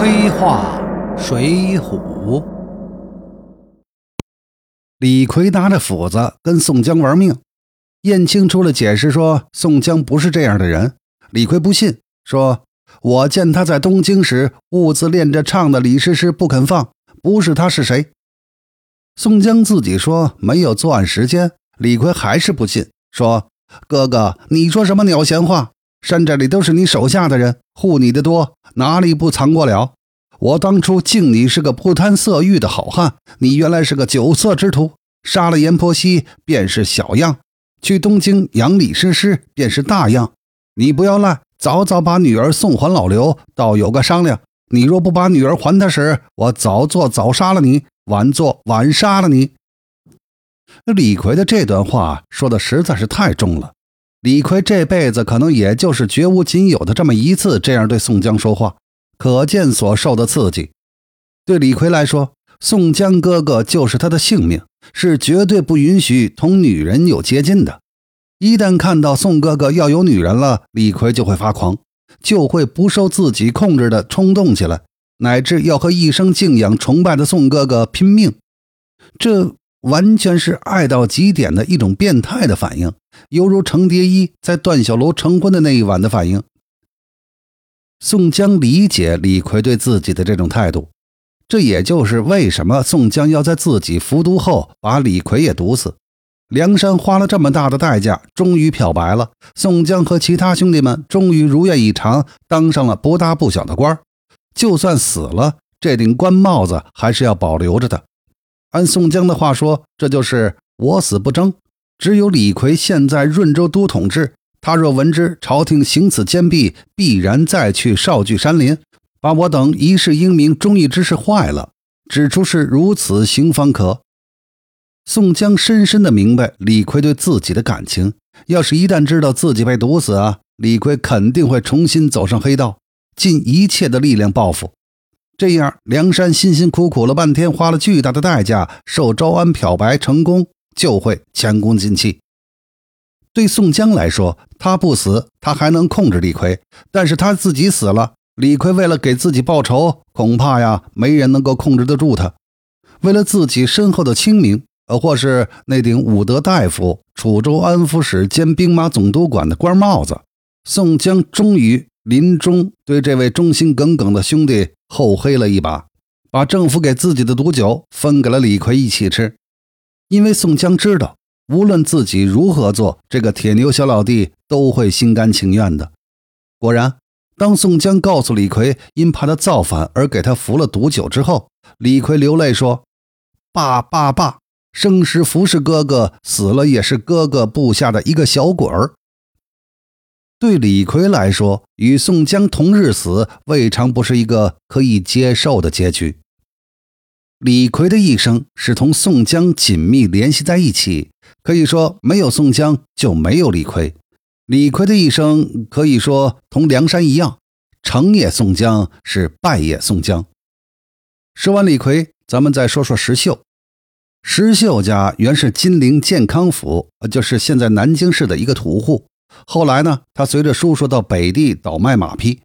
黑话水浒，李逵拿着斧子跟宋江玩命。燕青出了解释说，宋江不是这样的人。李逵不信，说：“我见他在东京时，兀自练着唱的李师师不肯放，不是他是谁？”宋江自己说没有作案时间，李逵还是不信，说：“哥哥，你说什么鸟闲话？山寨里都是你手下的人，护你的多，哪里不藏过了？我当初敬你是个不贪色欲的好汉，你原来是个酒色之徒，杀了阎婆惜便是小样，去东京养李师师便是大样。你不要赖，早早把女儿送还老刘，倒有个商量。你若不把女儿还他时，我早做早杀了你。”晚做晚杀了你！李逵的这段话说的实在是太重了。李逵这辈子可能也就是绝无仅有的这么一次这样对宋江说话，可见所受的刺激。对李逵来说，宋江哥哥就是他的性命，是绝对不允许同女人有接近的。一旦看到宋哥哥要有女人了，李逵就会发狂，就会不受自己控制的冲动起来。乃至要和一生敬仰崇拜的宋哥哥拼命，这完全是爱到极点的一种变态的反应，犹如程蝶衣在段小楼成婚的那一晚的反应。宋江理解李逵对自己的这种态度，这也就是为什么宋江要在自己服毒后把李逵也毒死。梁山花了这么大的代价，终于漂白了，宋江和其他兄弟们终于如愿以偿，当上了不大不小的官。就算死了，这顶官帽子还是要保留着的。按宋江的话说，这就是我死不争。只有李逵现在润州都统治，他若闻知朝廷行此奸弊，必然再去少聚山林，把我等一世英名忠义之士坏了，指出是如此行方可。宋江深深的明白李逵对自己的感情，要是一旦知道自己被毒死啊，李逵肯定会重新走上黑道。尽一切的力量报复，这样梁山辛辛苦苦了半天，花了巨大的代价，受招安漂白成功，就会前功尽弃。对宋江来说，他不死，他还能控制李逵；但是他自己死了，李逵为了给自己报仇，恐怕呀，没人能够控制得住他。为了自己身后的清明，呃，或是那顶武德大夫、楚州安抚使兼兵马总督管的官帽子，宋江终于。临终对这位忠心耿耿的兄弟厚黑了一把，把政府给自己的毒酒分给了李逵一起吃。因为宋江知道，无论自己如何做，这个铁牛小老弟都会心甘情愿的。果然，当宋江告诉李逵因怕他造反而给他服了毒酒之后，李逵流泪说：“爸爸爸，生时服侍哥哥，死了也是哥哥部下的一个小鬼儿。”对李逵来说，与宋江同日死，未尝不是一个可以接受的结局。李逵的一生是同宋江紧密联系在一起，可以说没有宋江就没有李逵。李逵的一生可以说同梁山一样，成也宋江，是败也宋江。说完李逵，咱们再说说石秀。石秀家原是金陵健康府，就是现在南京市的一个屠户。后来呢，他随着叔叔到北地倒卖马匹，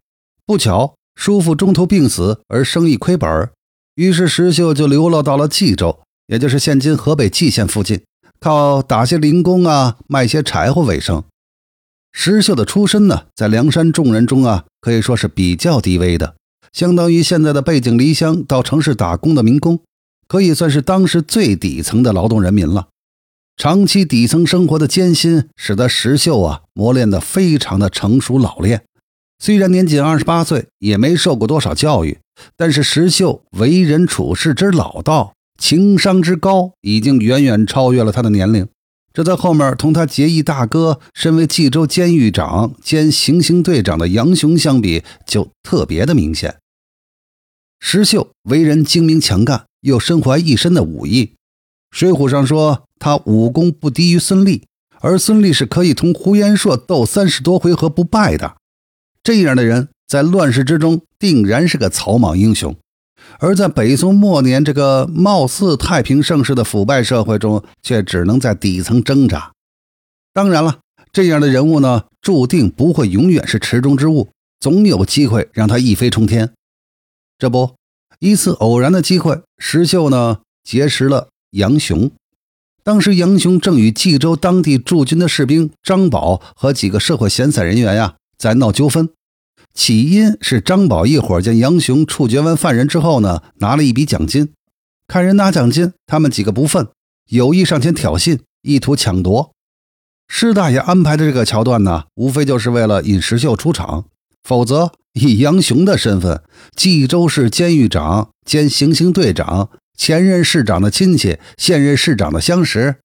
不巧叔父中途病死，而生意亏本，于是石秀就流落到了冀州，也就是现今河北蓟县附近，靠打些零工啊，卖些柴火为生。石秀的出身呢，在梁山众人中啊，可以说是比较低微的，相当于现在的背井离乡到城市打工的民工，可以算是当时最底层的劳动人民了。长期底层生活的艰辛，使得石秀啊磨练得非常的成熟老练。虽然年仅二十八岁，也没受过多少教育，但是石秀为人处事之老道、情商之高，已经远远超越了他的年龄。这在后面同他结义大哥、身为冀州监狱长兼行刑队长的杨雄相比，就特别的明显。石秀为人精明强干，又身怀一身的武艺。水浒上说。他武功不低于孙立，而孙立是可以同呼延灼斗三十多回合不败的。这样的人在乱世之中定然是个草莽英雄，而在北宋末年这个貌似太平盛世的腐败社会中，却只能在底层挣扎。当然了，这样的人物呢，注定不会永远是池中之物，总有机会让他一飞冲天。这不，一次偶然的机会，石秀呢结识了杨雄。当时杨雄正与冀州当地驻军的士兵张宝和几个社会闲散人员呀在闹纠纷。起因是张宝一伙见杨雄处决完犯人之后呢，拿了一笔奖金，看人拿奖金，他们几个不忿，有意上前挑衅，意图抢夺。施大爷安排的这个桥段呢，无非就是为了引石秀出场，否则以杨雄的身份，冀州市监狱长兼行刑队长，前任市长的亲戚，现任市长的相识，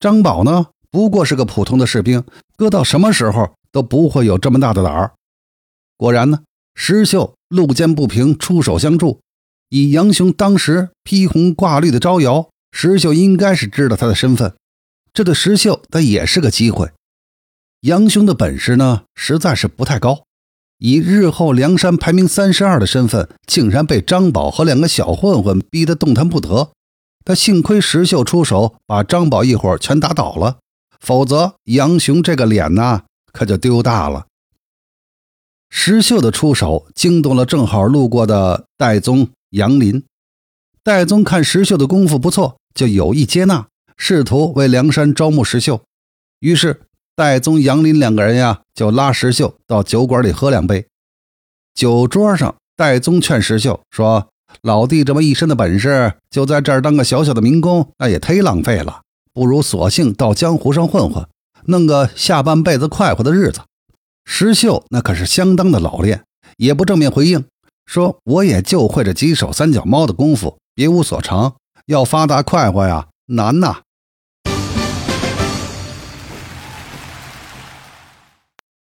张宝呢不过是个普通的士兵，搁到什么时候都不会有这么大的胆儿。果然呢，石秀路见不平，出手相助。以杨雄当时披红挂绿的招摇，石秀应该是知道他的身份，这对石秀他也是个机会。杨雄的本事呢，实在是不太高。以日后梁山排名三十二的身份，竟然被张宝和两个小混混逼得动弹不得。他幸亏石秀出手，把张宝一伙全打倒了，否则杨雄这个脸呐，可就丢大了。石秀的出手惊动了正好路过的戴宗、杨林。戴宗看石秀的功夫不错，就有意接纳，试图为梁山招募石秀。于是戴宗、杨林两个人呀，就拉石秀到酒馆里喝两杯。酒桌上，戴宗劝石秀说：“老弟这么一身的本事，就在这儿当个小小的民工，那也忒浪费了。不如索性到江湖上混混，弄个下半辈子快活的日子。”石秀那可是相当的老练，也不正面回应，说我也就会这几手三脚猫的功夫，别无所长。要发达快活呀，难呐。